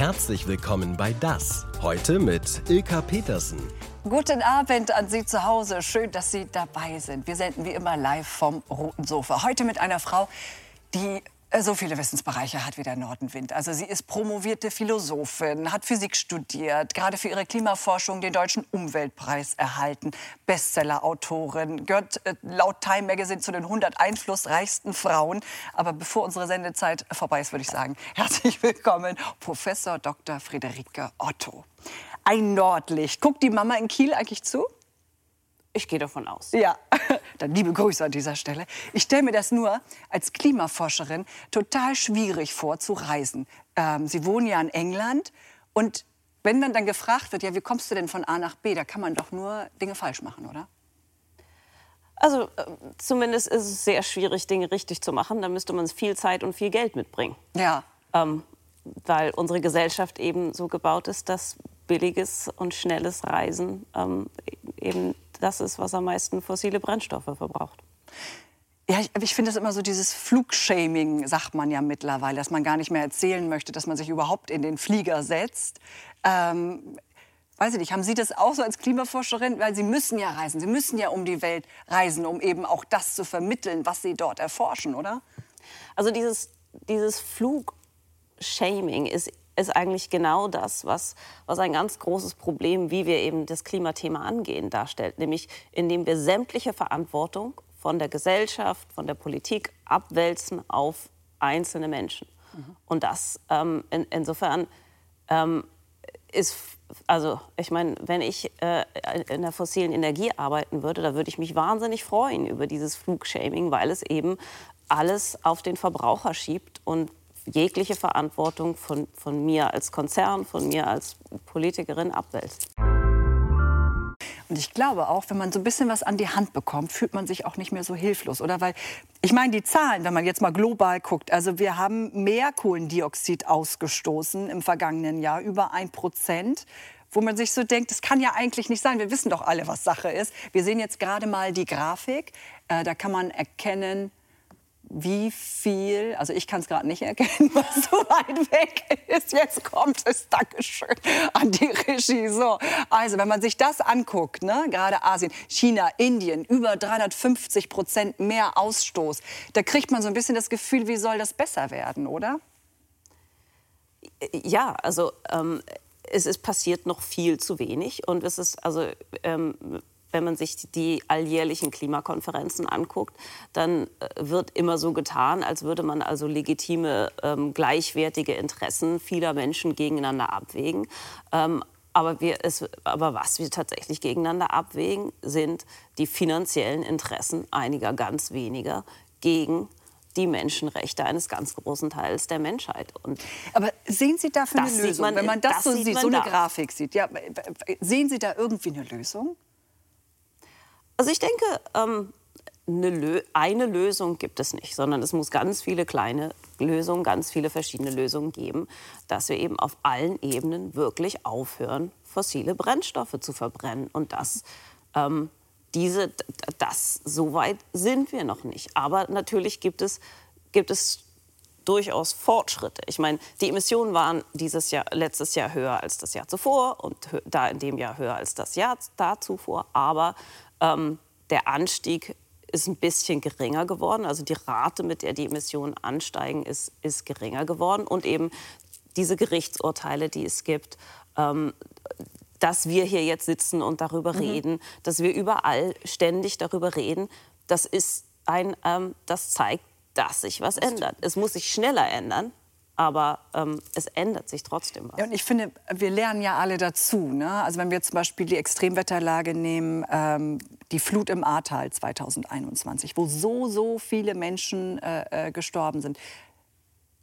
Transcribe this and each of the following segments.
Herzlich willkommen bei Das. Heute mit Ilka Petersen. Guten Abend an Sie zu Hause. Schön, dass Sie dabei sind. Wir senden wie immer live vom Roten Sofa. Heute mit einer Frau, die so viele Wissensbereiche hat wie der Nordenwind. Also sie ist promovierte Philosophin, hat Physik studiert, gerade für ihre Klimaforschung den Deutschen Umweltpreis erhalten, Bestsellerautorin, gehört äh, laut Time Magazine zu den 100 einflussreichsten Frauen. Aber bevor unsere Sendezeit vorbei ist, würde ich sagen, herzlich willkommen, Professor Dr. Friederike Otto. Ein Nordlicht. Guckt die Mama in Kiel eigentlich zu? Ich gehe davon aus. Ja, dann liebe Grüße an dieser Stelle. Ich stelle mir das nur als Klimaforscherin total schwierig vor, zu reisen. Ähm, Sie wohnen ja in England und wenn man dann gefragt wird, ja, wie kommst du denn von A nach B, da kann man doch nur Dinge falsch machen, oder? Also äh, zumindest ist es sehr schwierig, Dinge richtig zu machen. Da müsste man viel Zeit und viel Geld mitbringen. Ja. Ähm, weil unsere Gesellschaft eben so gebaut ist, dass billiges und schnelles Reisen ähm, eben das ist, was am meisten fossile Brennstoffe verbraucht. Ja, ich, ich finde das immer so dieses Flugshaming, sagt man ja mittlerweile, dass man gar nicht mehr erzählen möchte, dass man sich überhaupt in den Flieger setzt. Ähm, weiß ich nicht, haben Sie das auch so als Klimaforscherin? Weil Sie müssen ja reisen, Sie müssen ja um die Welt reisen, um eben auch das zu vermitteln, was Sie dort erforschen, oder? Also dieses, dieses Flugshaming ist ist eigentlich genau das, was, was ein ganz großes Problem, wie wir eben das Klimathema angehen, darstellt. Nämlich indem wir sämtliche Verantwortung von der Gesellschaft, von der Politik abwälzen auf einzelne Menschen. Mhm. Und das ähm, in, insofern ähm, ist, also ich meine, wenn ich äh, in der fossilen Energie arbeiten würde, da würde ich mich wahnsinnig freuen über dieses Flugshaming, weil es eben alles auf den Verbraucher schiebt und jegliche Verantwortung von, von mir als Konzern, von mir als Politikerin abwälzt. Und ich glaube auch, wenn man so ein bisschen was an die Hand bekommt, fühlt man sich auch nicht mehr so hilflos, oder? Weil ich meine, die Zahlen, wenn man jetzt mal global guckt, also wir haben mehr Kohlendioxid ausgestoßen im vergangenen Jahr, über ein Prozent wo man sich so denkt, das kann ja eigentlich nicht sein. Wir wissen doch alle, was Sache ist. Wir sehen jetzt gerade mal die Grafik. Äh, da kann man erkennen, wie viel, also ich kann es gerade nicht erkennen, was so weit weg ist. Jetzt kommt es, Dankeschön, an die Regie. So, also wenn man sich das anguckt, ne, gerade Asien, China, Indien, über 350 Prozent mehr Ausstoß, da kriegt man so ein bisschen das Gefühl, wie soll das besser werden, oder? Ja, also ähm, es ist passiert noch viel zu wenig und es ist also ähm, wenn man sich die alljährlichen Klimakonferenzen anguckt, dann äh, wird immer so getan, als würde man also legitime, ähm, gleichwertige Interessen vieler Menschen gegeneinander abwägen. Ähm, aber, wir, es, aber was wir tatsächlich gegeneinander abwägen, sind die finanziellen Interessen einiger ganz weniger gegen die Menschenrechte eines ganz großen Teils der Menschheit. Und aber sehen Sie dafür eine Lösung, man, wenn man das, das so sieht, so eine da. Grafik sieht? Ja, sehen Sie da irgendwie eine Lösung? Also ich denke, ähm, eine, Lö eine Lösung gibt es nicht, sondern es muss ganz viele kleine Lösungen, ganz viele verschiedene Lösungen geben, dass wir eben auf allen Ebenen wirklich aufhören, fossile Brennstoffe zu verbrennen. Und das, ähm, diese, das, so weit sind wir noch nicht. Aber natürlich gibt es, gibt es durchaus Fortschritte. Ich meine, die Emissionen waren dieses Jahr, letztes Jahr höher als das Jahr zuvor und da in dem Jahr höher als das Jahr da zuvor. Aber ähm, der Anstieg ist ein bisschen geringer geworden. Also die Rate, mit der die Emissionen ansteigen, ist, ist geringer geworden. Und eben diese Gerichtsurteile, die es gibt, ähm, dass wir hier jetzt sitzen und darüber mhm. reden, dass wir überall ständig darüber reden, das ist ein, ähm, das zeigt, dass sich was ändert. Es muss sich schneller ändern, aber ähm, es ändert sich trotzdem was. Ja, und ich finde, wir lernen ja alle dazu. Ne? Also wenn wir zum Beispiel die Extremwetterlage nehmen, ähm, die Flut im Ahrtal 2021, wo so, so viele Menschen äh, äh, gestorben sind.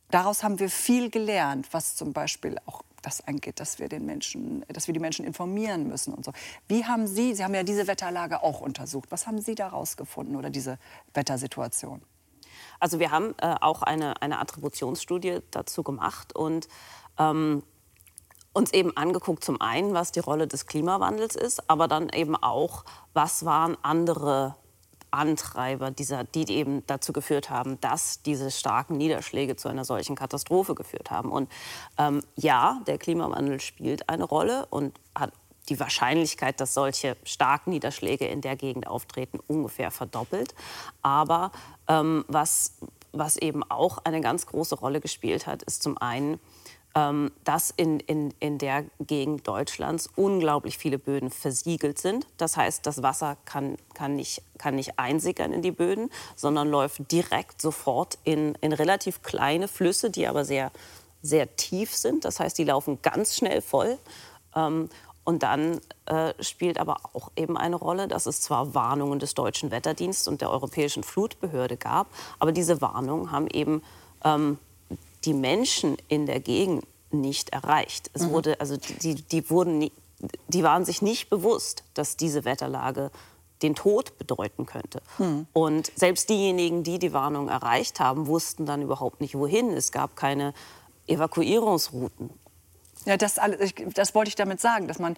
Daraus haben wir viel gelernt, was zum Beispiel auch das angeht, dass wir den Menschen, dass wir die Menschen informieren müssen und so. Wie haben Sie, Sie haben ja diese Wetterlage auch untersucht, was haben Sie daraus gefunden oder diese Wettersituation? Also wir haben äh, auch eine, eine Attributionsstudie dazu gemacht und ähm, uns eben angeguckt, zum einen, was die Rolle des Klimawandels ist, aber dann eben auch, was waren andere Antreiber, dieser, die eben dazu geführt haben, dass diese starken Niederschläge zu einer solchen Katastrophe geführt haben. Und ähm, ja, der Klimawandel spielt eine Rolle und hat die Wahrscheinlichkeit, dass solche starken Niederschläge in der Gegend auftreten, ungefähr verdoppelt. Aber ähm, was, was eben auch eine ganz große Rolle gespielt hat, ist zum einen, ähm, dass in, in, in der Gegend Deutschlands unglaublich viele Böden versiegelt sind. Das heißt, das Wasser kann, kann, nicht, kann nicht einsickern in die Böden, sondern läuft direkt sofort in, in relativ kleine Flüsse, die aber sehr, sehr tief sind. Das heißt, die laufen ganz schnell voll. Ähm, und dann äh, spielt aber auch eben eine Rolle, dass es zwar Warnungen des Deutschen Wetterdienstes und der Europäischen Flutbehörde gab, aber diese Warnungen haben eben ähm, die Menschen in der Gegend nicht erreicht. Es mhm. wurde, also die, die, wurden nie, die waren sich nicht bewusst, dass diese Wetterlage den Tod bedeuten könnte. Mhm. Und selbst diejenigen, die die Warnung erreicht haben, wussten dann überhaupt nicht, wohin. Es gab keine Evakuierungsrouten. Ja, das, das wollte ich damit sagen, dass man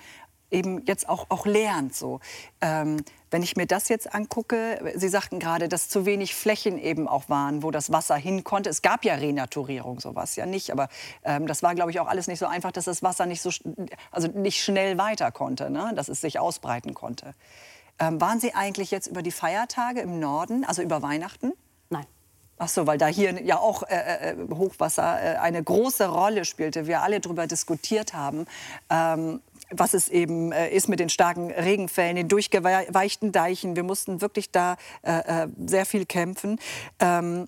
eben jetzt auch, auch lernt. So. Ähm, wenn ich mir das jetzt angucke, Sie sagten gerade, dass zu wenig Flächen eben auch waren, wo das Wasser hin konnte. Es gab ja Renaturierung, sowas ja nicht, aber ähm, das war, glaube ich, auch alles nicht so einfach, dass das Wasser nicht so, also nicht schnell weiter konnte, ne? dass es sich ausbreiten konnte. Ähm, waren Sie eigentlich jetzt über die Feiertage im Norden, also über Weihnachten? Nein. Ach so, weil da hier ja auch äh, äh, Hochwasser äh, eine große Rolle spielte, wir alle darüber diskutiert haben. Ähm, was es eben äh, ist mit den starken Regenfällen, den durchgeweichten Deichen. Wir mussten wirklich da äh, äh, sehr viel kämpfen. Ähm,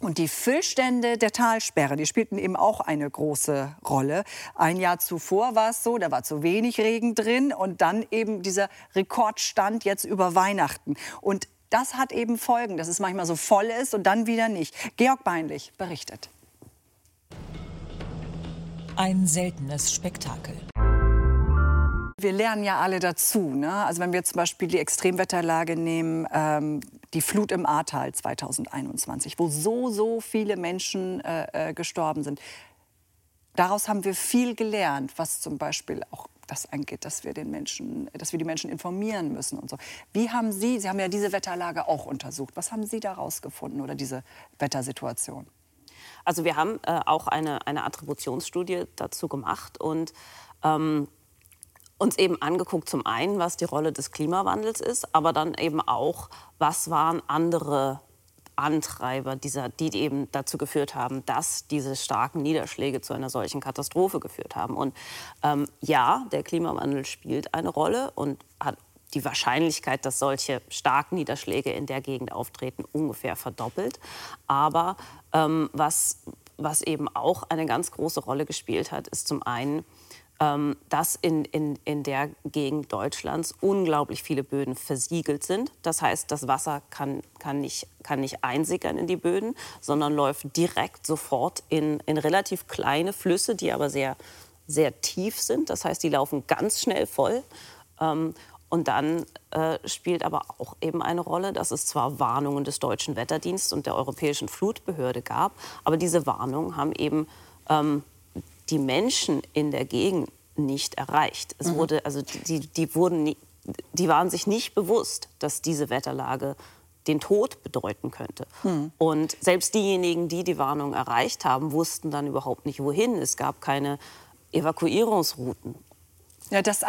und die Füllstände der Talsperre, die spielten eben auch eine große Rolle. Ein Jahr zuvor war es so, da war zu wenig Regen drin und dann eben dieser Rekordstand jetzt über Weihnachten. Und das hat eben Folgen, dass es manchmal so voll ist und dann wieder nicht. Georg Beinlich berichtet. Ein seltenes Spektakel. Wir lernen ja alle dazu. Ne? Also wenn wir zum Beispiel die Extremwetterlage nehmen, ähm, die Flut im Ahrtal 2021, wo so, so viele Menschen äh, äh, gestorben sind. Daraus haben wir viel gelernt, was zum Beispiel auch das angeht, dass wir den Menschen, dass wir die Menschen informieren müssen und so. Wie haben Sie, Sie haben ja diese Wetterlage auch untersucht. Was haben Sie daraus gefunden oder diese Wettersituation? Also wir haben äh, auch eine, eine Attributionsstudie dazu gemacht und ähm, uns eben angeguckt, zum einen, was die Rolle des Klimawandels ist, aber dann eben auch, was waren andere Antreiber, dieser, die eben dazu geführt haben, dass diese starken Niederschläge zu einer solchen Katastrophe geführt haben. Und ähm, ja, der Klimawandel spielt eine Rolle und hat die Wahrscheinlichkeit, dass solche starken Niederschläge in der Gegend auftreten, ungefähr verdoppelt. Aber ähm, was, was eben auch eine ganz große Rolle gespielt hat, ist zum einen, ähm, dass in, in, in der Gegend Deutschlands unglaublich viele Böden versiegelt sind. Das heißt, das Wasser kann, kann, nicht, kann nicht einsickern in die Böden, sondern läuft direkt sofort in, in relativ kleine Flüsse, die aber sehr, sehr tief sind. Das heißt, die laufen ganz schnell voll. Ähm, und dann äh, spielt aber auch eben eine Rolle, dass es zwar Warnungen des Deutschen Wetterdienstes und der Europäischen Flutbehörde gab, aber diese Warnungen haben eben ähm, die Menschen in der Gegend nicht erreicht. Es mhm. wurde, also die, die, wurden die waren sich nicht bewusst, dass diese Wetterlage den Tod bedeuten könnte. Mhm. Und selbst diejenigen, die die Warnung erreicht haben, wussten dann überhaupt nicht, wohin. Es gab keine Evakuierungsrouten. Ja, das,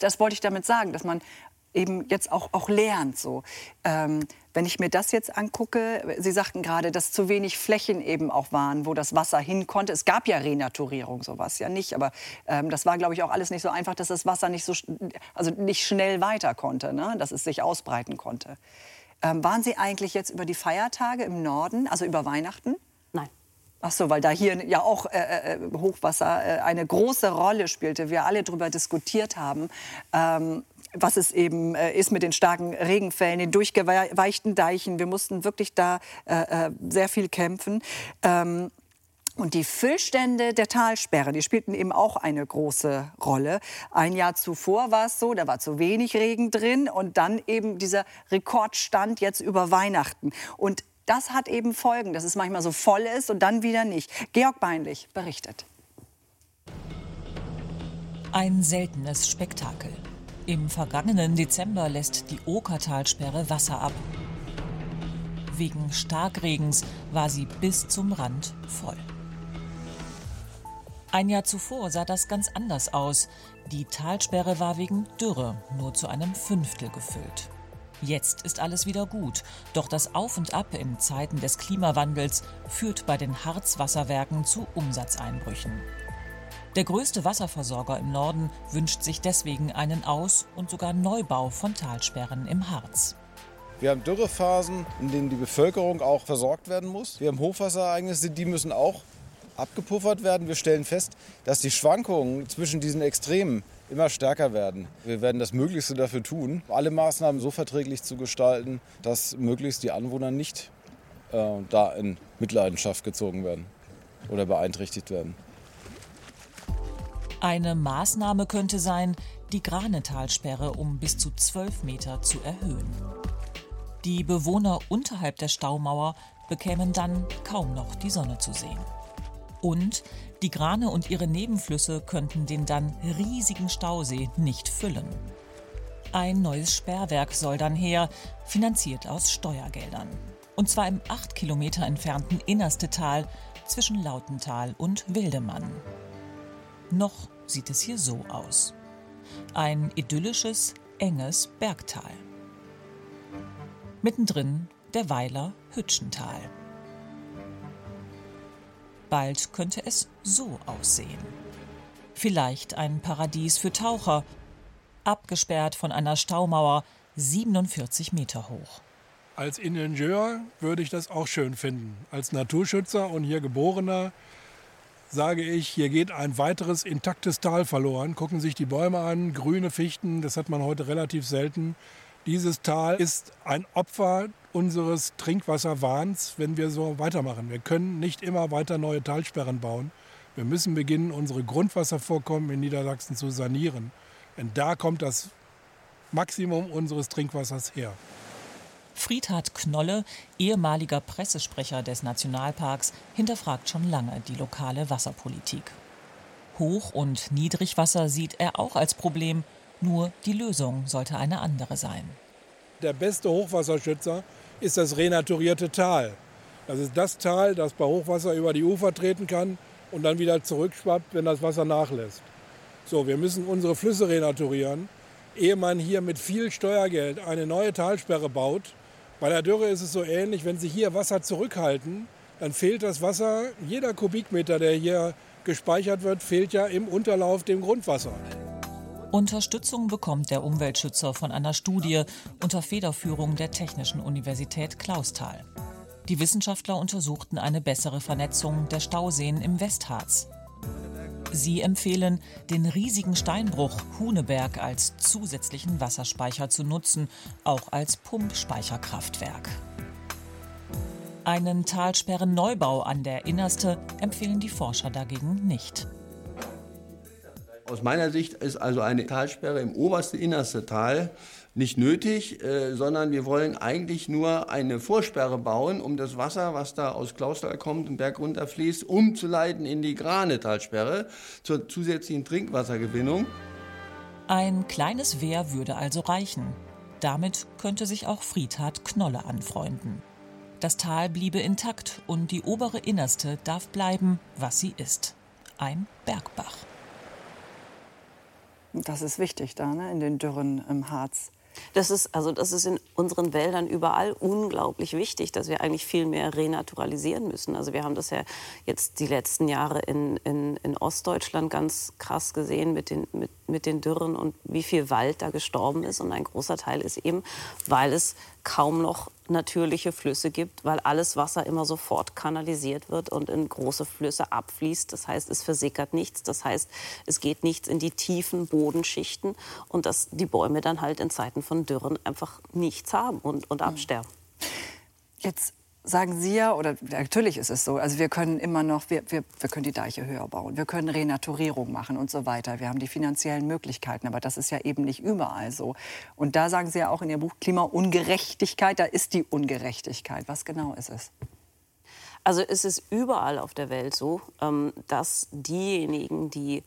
das wollte ich damit sagen, dass man eben jetzt auch, auch lernt. So. Ähm, wenn ich mir das jetzt angucke, Sie sagten gerade, dass zu wenig Flächen eben auch waren, wo das Wasser hin konnte. Es gab ja Renaturierung, sowas ja nicht, aber ähm, das war, glaube ich, auch alles nicht so einfach, dass das Wasser nicht so, also nicht schnell weiter konnte, ne? dass es sich ausbreiten konnte. Ähm, waren Sie eigentlich jetzt über die Feiertage im Norden, also über Weihnachten? Nein. Ach so, weil da hier ja auch äh, äh Hochwasser äh, eine große Rolle spielte, wir alle darüber diskutiert haben. Ähm, was es eben äh, ist mit den starken Regenfällen, den durchgeweichten Deichen. Wir mussten wirklich da äh, äh, sehr viel kämpfen. Ähm, und die Füllstände der Talsperre, die spielten eben auch eine große Rolle. Ein Jahr zuvor war es so, da war zu wenig Regen drin und dann eben dieser Rekordstand jetzt über Weihnachten. Und das hat eben Folgen, dass es manchmal so voll ist und dann wieder nicht. Georg Beinlich berichtet. Ein seltenes Spektakel. Im vergangenen Dezember lässt die Okertalsperre Wasser ab. Wegen Starkregens war sie bis zum Rand voll. Ein Jahr zuvor sah das ganz anders aus. Die Talsperre war wegen Dürre nur zu einem Fünftel gefüllt. Jetzt ist alles wieder gut, doch das Auf und Ab in Zeiten des Klimawandels führt bei den Harzwasserwerken zu Umsatzeinbrüchen. Der größte Wasserversorger im Norden wünscht sich deswegen einen Aus- und sogar Neubau von Talsperren im Harz. Wir haben Dürrephasen, in denen die Bevölkerung auch versorgt werden muss. Wir haben Hochwasserereignisse, die müssen auch abgepuffert werden. Wir stellen fest, dass die Schwankungen zwischen diesen Extremen immer stärker werden. Wir werden das Möglichste dafür tun, alle Maßnahmen so verträglich zu gestalten, dass möglichst die Anwohner nicht äh, da in Mitleidenschaft gezogen werden oder beeinträchtigt werden. Eine Maßnahme könnte sein, die Granetalsperre um bis zu 12 Meter zu erhöhen. Die Bewohner unterhalb der Staumauer bekämen dann kaum noch die Sonne zu sehen. Und die Grane und ihre Nebenflüsse könnten den dann riesigen Stausee nicht füllen. Ein neues Sperrwerk soll dann her, finanziert aus Steuergeldern. Und zwar im acht Kilometer entfernten Innerste Tal zwischen Lautental und Wildemann. Noch sieht es hier so aus. Ein idyllisches, enges Bergtal. Mittendrin der Weiler Hütschental. Bald könnte es so aussehen. Vielleicht ein Paradies für Taucher, abgesperrt von einer Staumauer 47 Meter hoch. Als Ingenieur würde ich das auch schön finden. Als Naturschützer und hier Geborener sage ich, hier geht ein weiteres intaktes Tal verloren. Gucken sich die Bäume an, grüne Fichten, das hat man heute relativ selten. Dieses Tal ist ein Opfer unseres Trinkwasserwahns, wenn wir so weitermachen. Wir können nicht immer weiter neue Talsperren bauen. Wir müssen beginnen, unsere Grundwasservorkommen in Niedersachsen zu sanieren. Denn da kommt das Maximum unseres Trinkwassers her. Friedhard Knolle, ehemaliger Pressesprecher des Nationalparks, hinterfragt schon lange die lokale Wasserpolitik. Hoch- und Niedrigwasser sieht er auch als Problem, nur die Lösung sollte eine andere sein. Der beste Hochwasserschützer ist das renaturierte Tal. Das ist das Tal, das bei Hochwasser über die Ufer treten kann und dann wieder zurückschwappt, wenn das Wasser nachlässt. So, wir müssen unsere Flüsse renaturieren, ehe man hier mit viel Steuergeld eine neue Talsperre baut. Bei der Dürre ist es so ähnlich, wenn Sie hier Wasser zurückhalten, dann fehlt das Wasser, jeder Kubikmeter, der hier gespeichert wird, fehlt ja im Unterlauf dem Grundwasser. Unterstützung bekommt der Umweltschützer von einer Studie unter Federführung der Technischen Universität Clausthal. Die Wissenschaftler untersuchten eine bessere Vernetzung der Stauseen im Westharz. Sie empfehlen, den riesigen Steinbruch Huneberg als zusätzlichen Wasserspeicher zu nutzen, auch als Pumpspeicherkraftwerk. Einen Talsperrenneubau an der Innerste empfehlen die Forscher dagegen nicht. Aus meiner Sicht ist also eine Talsperre im obersten innersten Tal nicht nötig, äh, sondern wir wollen eigentlich nur eine Vorsperre bauen, um das Wasser, was da aus Klausthal kommt, den Berg runterfließt, umzuleiten in die Granetalsperre zur zusätzlichen Trinkwassergewinnung. Ein kleines Wehr würde also reichen. Damit könnte sich auch Friedhard Knolle anfreunden. Das Tal bliebe intakt und die obere Innerste darf bleiben, was sie ist. Ein Bergbach. Das ist wichtig da, ne? in den Dürren im Harz. Das ist, also das ist in unseren Wäldern überall unglaublich wichtig, dass wir eigentlich viel mehr renaturalisieren müssen. Also wir haben das ja jetzt die letzten Jahre in, in, in Ostdeutschland ganz krass gesehen mit den, mit, mit den Dürren und wie viel Wald da gestorben ist. Und ein großer Teil ist eben, weil es kaum noch natürliche Flüsse gibt, weil alles Wasser immer sofort kanalisiert wird und in große Flüsse abfließt. Das heißt, es versickert nichts. Das heißt, es geht nichts in die tiefen Bodenschichten und dass die Bäume dann halt in Zeiten von Dürren einfach nichts haben und, und absterben. Jetzt sagen Sie ja, oder natürlich ist es so, also wir können immer noch, wir, wir, wir können die Deiche höher bauen, wir können Renaturierung machen und so weiter. Wir haben die finanziellen Möglichkeiten, aber das ist ja eben nicht überall so. Und da sagen Sie ja auch in Ihrem Buch Klimaungerechtigkeit, da ist die Ungerechtigkeit. Was genau ist es? Also es ist überall auf der Welt so, ähm, dass diejenigen, die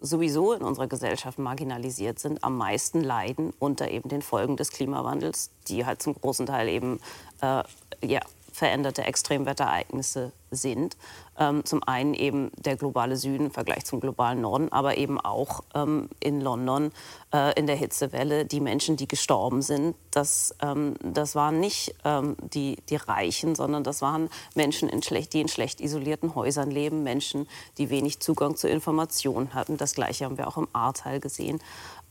sowieso in unserer Gesellschaft marginalisiert sind, am meisten leiden unter eben den Folgen des Klimawandels, die halt zum großen Teil eben äh, ja, veränderte Extremwetterereignisse sind. Ähm, zum einen eben der globale Süden im Vergleich zum globalen Norden, aber eben auch ähm, in London äh, in der Hitzewelle die Menschen, die gestorben sind. Das, ähm, das waren nicht ähm, die, die Reichen, sondern das waren Menschen, in schlecht, die in schlecht isolierten Häusern leben, Menschen, die wenig Zugang zu Informationen hatten. Das Gleiche haben wir auch im Ahrtal gesehen.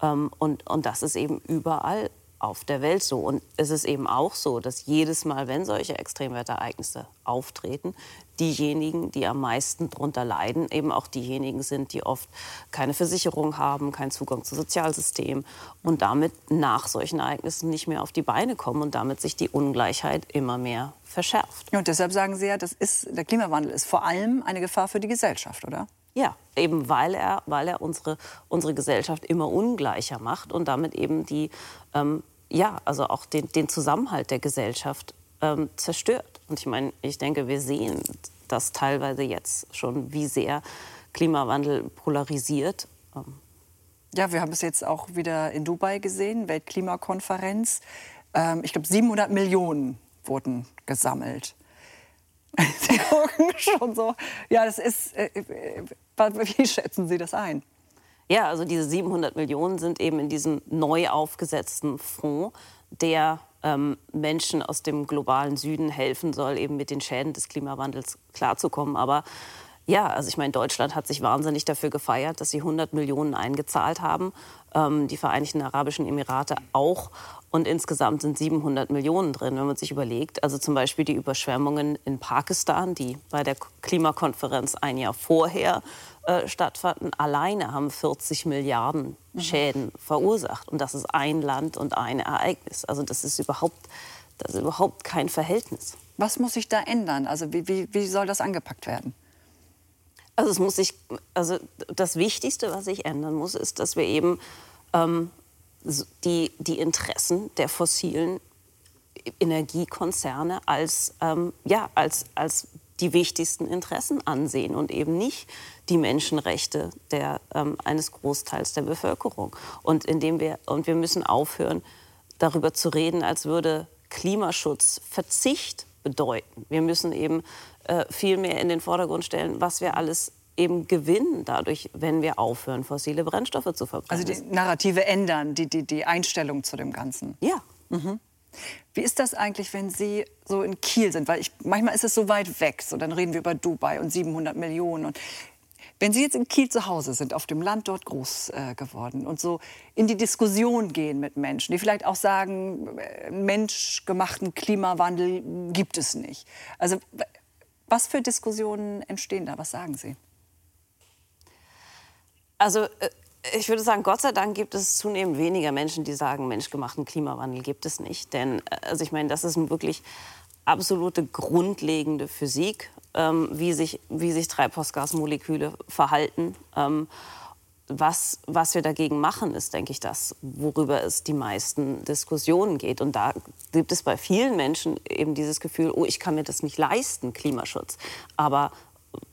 Ähm, und, und das ist eben überall auf der Welt so. Und es ist eben auch so, dass jedes Mal, wenn solche Extremwetterereignisse auftreten, diejenigen, die am meisten darunter leiden, eben auch diejenigen sind, die oft keine Versicherung haben, keinen Zugang zu Sozialsystem und damit nach solchen Ereignissen nicht mehr auf die Beine kommen und damit sich die Ungleichheit immer mehr verschärft. Und deshalb sagen Sie ja, das ist, der Klimawandel ist vor allem eine Gefahr für die Gesellschaft, oder? Ja, eben weil er, weil er unsere, unsere Gesellschaft immer ungleicher macht und damit eben die, ähm, ja, also auch den, den Zusammenhalt der Gesellschaft ähm, zerstört. Und ich meine, ich denke, wir sehen das teilweise jetzt schon, wie sehr Klimawandel polarisiert. Ähm, ja, wir haben es jetzt auch wieder in Dubai gesehen, Weltklimakonferenz. Ähm, ich glaube, 700 Millionen wurden gesammelt. Sie gucken schon so. Ja, das ist. Äh, äh, wie schätzen Sie das ein? Ja, also diese 700 Millionen sind eben in diesem neu aufgesetzten Fonds, der ähm, Menschen aus dem globalen Süden helfen soll, eben mit den Schäden des Klimawandels klarzukommen. Aber ja, also ich meine, Deutschland hat sich wahnsinnig dafür gefeiert, dass sie 100 Millionen eingezahlt haben, ähm, die Vereinigten Arabischen Emirate auch. Und insgesamt sind 700 Millionen drin, wenn man sich überlegt. Also zum Beispiel die Überschwemmungen in Pakistan, die bei der Klimakonferenz ein Jahr vorher äh, stattfanden, alleine haben 40 Milliarden mhm. Schäden mhm. verursacht. Und das ist ein Land und ein Ereignis. Also das ist überhaupt, das ist überhaupt kein Verhältnis. Was muss sich da ändern? Also wie, wie, wie soll das angepackt werden? Also es muss sich, also das Wichtigste, was sich ändern muss, ist, dass wir eben ähm, die, die Interessen der fossilen Energiekonzerne als, ähm, ja, als, als die wichtigsten Interessen ansehen und eben nicht die Menschenrechte der, ähm, eines Großteils der Bevölkerung. Und, indem wir, und wir müssen aufhören, darüber zu reden, als würde Klimaschutz Verzicht bedeuten. Wir müssen eben äh, viel mehr in den Vordergrund stellen, was wir alles eben gewinnen dadurch, wenn wir aufhören, fossile Brennstoffe zu verbrennen. Also die Narrative ändern, die, die, die Einstellung zu dem Ganzen. Ja. Mhm. Wie ist das eigentlich, wenn Sie so in Kiel sind? Weil ich, manchmal ist es so weit weg. So, dann reden wir über Dubai und 700 Millionen. Und wenn Sie jetzt in Kiel zu Hause sind, auf dem Land dort groß äh, geworden und so in die Diskussion gehen mit Menschen, die vielleicht auch sagen, äh, menschgemachten Klimawandel gibt es nicht. Also was für Diskussionen entstehen da? Was sagen Sie? Also äh, ich würde sagen, Gott sei Dank gibt es zunehmend weniger Menschen, die sagen, menschgemachten Klimawandel gibt es nicht. Denn äh, also ich meine, das ist wirklich absolute grundlegende Physik, ähm, wie, sich, wie sich Treibhausgasmoleküle verhalten. Ähm, was, was wir dagegen machen, ist, denke ich, das, worüber es die meisten Diskussionen geht. Und da gibt es bei vielen Menschen eben dieses Gefühl, oh, ich kann mir das nicht leisten, Klimaschutz. Aber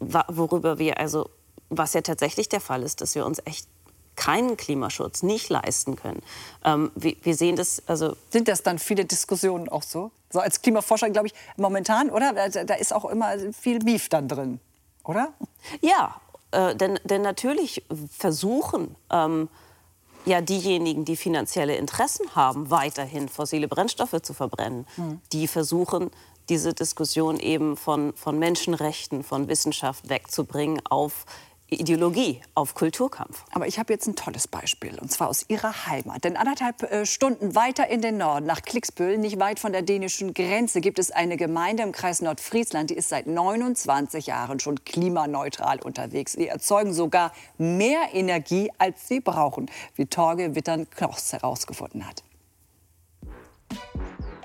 worüber wir also, was ja tatsächlich der Fall ist, dass wir uns echt keinen Klimaschutz nicht leisten können. Ähm, wir, wir, sehen das, also sind das dann viele Diskussionen auch so? So als Klimaforscher glaube ich momentan, oder? Da, da, ist auch immer viel Beef dann drin, oder? Ja, äh, denn, denn natürlich versuchen ähm, ja diejenigen, die finanzielle Interessen haben, weiterhin fossile Brennstoffe zu verbrennen, mhm. die versuchen diese Diskussion eben von, von Menschenrechten, von Wissenschaft wegzubringen auf Ideologie, auf Kulturkampf. Aber ich habe jetzt ein tolles Beispiel, und zwar aus Ihrer Heimat. Denn anderthalb äh, Stunden weiter in den Norden, nach Klicksbühl, nicht weit von der dänischen Grenze, gibt es eine Gemeinde im Kreis Nordfriesland, die ist seit 29 Jahren schon klimaneutral unterwegs. Sie erzeugen sogar mehr Energie, als sie brauchen, wie Torge Wittern-Knochs herausgefunden hat.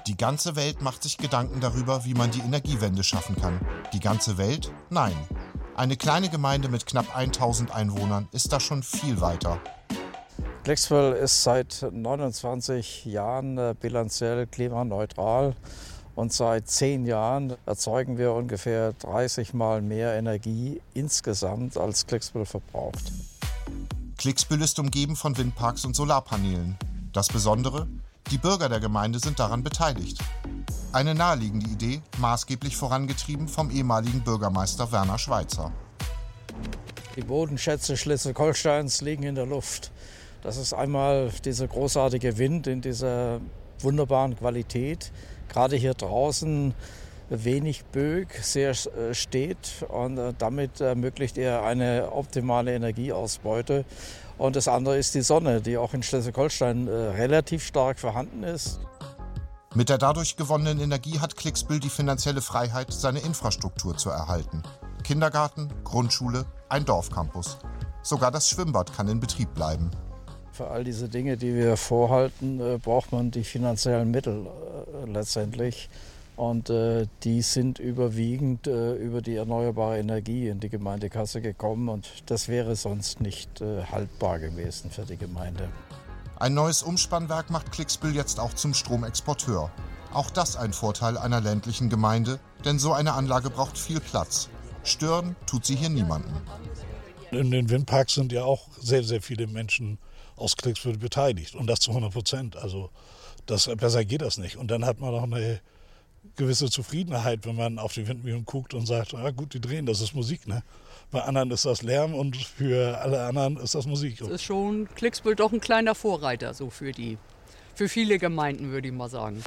Die ganze Welt macht sich Gedanken darüber, wie man die Energiewende schaffen kann. Die ganze Welt? Nein. Eine kleine Gemeinde mit knapp 1000 Einwohnern ist da schon viel weiter. Glexville ist seit 29 Jahren äh, bilanziell klimaneutral und seit zehn Jahren erzeugen wir ungefähr 30 Mal mehr Energie insgesamt als Glexville verbraucht. Klicksbüll ist umgeben von Windparks und Solarpanelen. Das Besondere, die Bürger der Gemeinde sind daran beteiligt. Eine naheliegende Idee, maßgeblich vorangetrieben vom ehemaligen Bürgermeister Werner Schweitzer. Die Bodenschätze Schleswig-Holsteins liegen in der Luft. Das ist einmal dieser großartige Wind in dieser wunderbaren Qualität. Gerade hier draußen wenig Bög, sehr äh, steht und äh, damit ermöglicht er eine optimale Energieausbeute. Und das andere ist die Sonne, die auch in Schleswig-Holstein äh, relativ stark vorhanden ist. Mit der dadurch gewonnenen Energie hat Klicksbüll die finanzielle Freiheit, seine Infrastruktur zu erhalten. Kindergarten, Grundschule, ein Dorfcampus. Sogar das Schwimmbad kann in Betrieb bleiben. Für all diese Dinge, die wir vorhalten, braucht man die finanziellen Mittel letztendlich. Und äh, die sind überwiegend äh, über die erneuerbare Energie in die Gemeindekasse gekommen. Und das wäre sonst nicht äh, haltbar gewesen für die Gemeinde. Ein neues Umspannwerk macht Klicksbüll jetzt auch zum Stromexporteur. Auch das ein Vorteil einer ländlichen Gemeinde, denn so eine Anlage braucht viel Platz. Stören tut sie hier niemanden. In den Windparks sind ja auch sehr, sehr viele Menschen aus Klicksbüll beteiligt und das zu 100 Prozent. Also das, besser geht das nicht. Und dann hat man noch eine gewisse Zufriedenheit, wenn man auf die Windmühlen guckt und sagt, ah, gut, die drehen, das ist Musik. Ne? Bei anderen ist das Lärm und für alle anderen ist das Musik. Das ist schon Klicksbild doch ein kleiner Vorreiter so für die, für viele Gemeinden, würde ich mal sagen.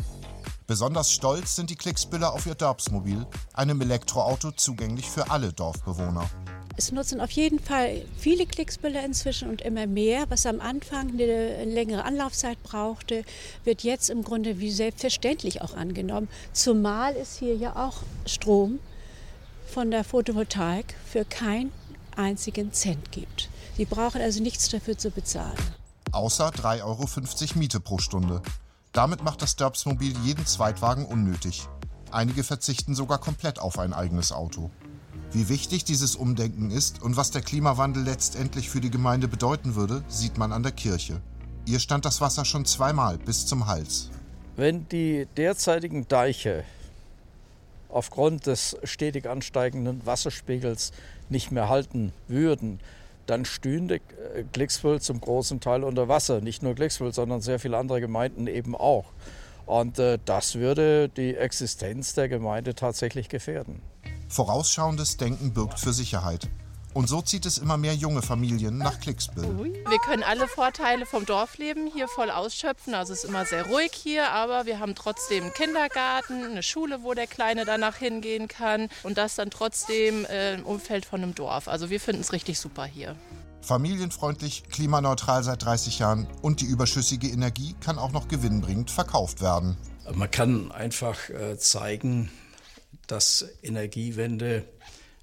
Besonders stolz sind die Klicksbüller auf ihr Dörpsmobil, einem Elektroauto zugänglich für alle Dorfbewohner. Es nutzen auf jeden Fall viele Klicksbüller inzwischen und immer mehr. Was am Anfang eine längere Anlaufzeit brauchte, wird jetzt im Grunde wie selbstverständlich auch angenommen. Zumal es hier ja auch Strom von der Photovoltaik für keinen einzigen Cent gibt. Sie brauchen also nichts dafür zu bezahlen. Außer 3,50 Euro Miete pro Stunde. Damit macht das Derbsmobil jeden Zweitwagen unnötig. Einige verzichten sogar komplett auf ein eigenes Auto. Wie wichtig dieses Umdenken ist und was der Klimawandel letztendlich für die Gemeinde bedeuten würde, sieht man an der Kirche. Ihr stand das Wasser schon zweimal bis zum Hals. Wenn die derzeitigen Deiche aufgrund des stetig ansteigenden Wasserspiegels nicht mehr halten würden, dann stünde Glixville zum großen Teil unter Wasser. Nicht nur Glixville, sondern sehr viele andere Gemeinden eben auch. Und äh, das würde die Existenz der Gemeinde tatsächlich gefährden. Vorausschauendes Denken birgt für Sicherheit. Und so zieht es immer mehr junge Familien nach Klicksbill. Wir können alle Vorteile vom Dorfleben hier voll ausschöpfen. Also es ist immer sehr ruhig hier, aber wir haben trotzdem einen Kindergarten, eine Schule, wo der Kleine danach hingehen kann und das dann trotzdem äh, im Umfeld von einem Dorf. Also wir finden es richtig super hier. Familienfreundlich, klimaneutral seit 30 Jahren und die überschüssige Energie kann auch noch gewinnbringend verkauft werden. Man kann einfach äh, zeigen, dass Energiewende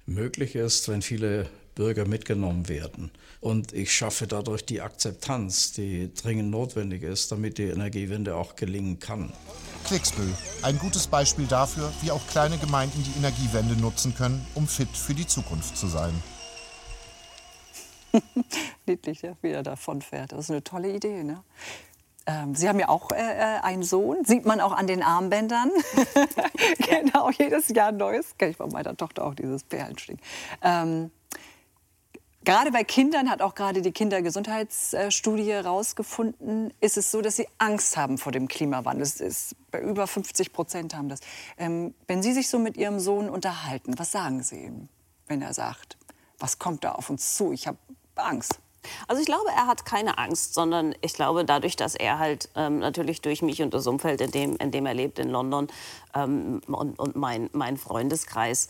möglich ist, wenn viele Bürger mitgenommen werden. Und ich schaffe dadurch die Akzeptanz, die dringend notwendig ist, damit die Energiewende auch gelingen kann. Klicksbüll, ein gutes Beispiel dafür, wie auch kleine Gemeinden die Energiewende nutzen können, um fit für die Zukunft zu sein. Niedlich, der wieder davon fährt. Das ist eine tolle Idee. Ne? Ähm, Sie haben ja auch äh, äh, einen Sohn, sieht man auch an den Armbändern. genau, jedes Jahr ein neues. Kenne ich von meiner Tochter auch dieses Perlenstück. Ähm, gerade bei Kindern hat auch gerade die Kindergesundheitsstudie herausgefunden, ist es so, dass sie Angst haben vor dem Klimawandel. Es ist bei über 50 Prozent haben das. Ähm, wenn Sie sich so mit Ihrem Sohn unterhalten, was sagen Sie ihm, wenn er sagt, was kommt da auf uns zu? Ich habe Angst. Also ich glaube, er hat keine Angst, sondern ich glaube, dadurch, dass er halt ähm, natürlich durch mich und das Umfeld, in dem, in dem er lebt, in London ähm, und, und mein, mein Freundeskreis,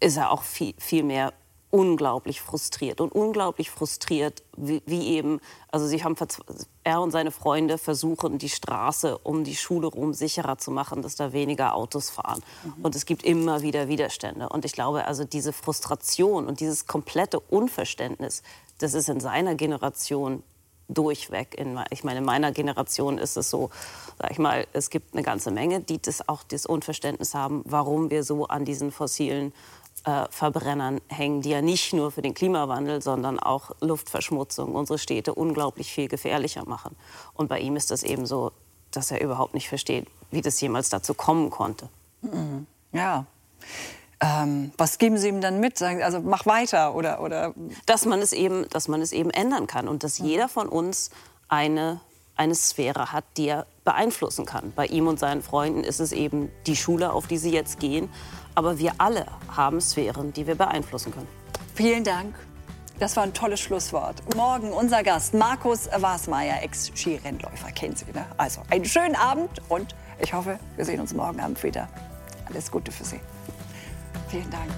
ist er auch viel, viel mehr unglaublich frustriert und unglaublich frustriert, wie, wie, eben, also sie haben, er und seine Freunde versuchen, die Straße um die Schule rum sicherer zu machen, dass da weniger Autos fahren. Mhm. Und es gibt immer wieder Widerstände. Und ich glaube, also diese Frustration und dieses komplette Unverständnis das ist in seiner Generation durchweg. In, ich meine, in meiner Generation ist es so, sag ich mal, es gibt eine ganze Menge, die das auch das Unverständnis haben, warum wir so an diesen fossilen Verbrennern hängen, die ja nicht nur für den Klimawandel, sondern auch Luftverschmutzung unsere Städte unglaublich viel gefährlicher machen. Und bei ihm ist es eben so, dass er überhaupt nicht versteht, wie das jemals dazu kommen konnte. Mhm. Ja. Ähm, was geben Sie ihm dann mit? Sagen, also mach weiter oder, oder dass man es eben, dass man es eben ändern kann und dass jeder von uns eine eine Sphäre hat, die er beeinflussen kann. Bei ihm und seinen Freunden ist es eben die Schule, auf die sie jetzt gehen. Aber wir alle haben Sphären, die wir beeinflussen können. Vielen Dank. Das war ein tolles Schlusswort. Morgen unser Gast, Markus Wasmeier, Ex-Skirennläufer. Kennen Sie, ne? Also einen schönen Abend und ich hoffe, wir sehen uns morgen Abend wieder. Alles Gute für Sie. Vielen Dank.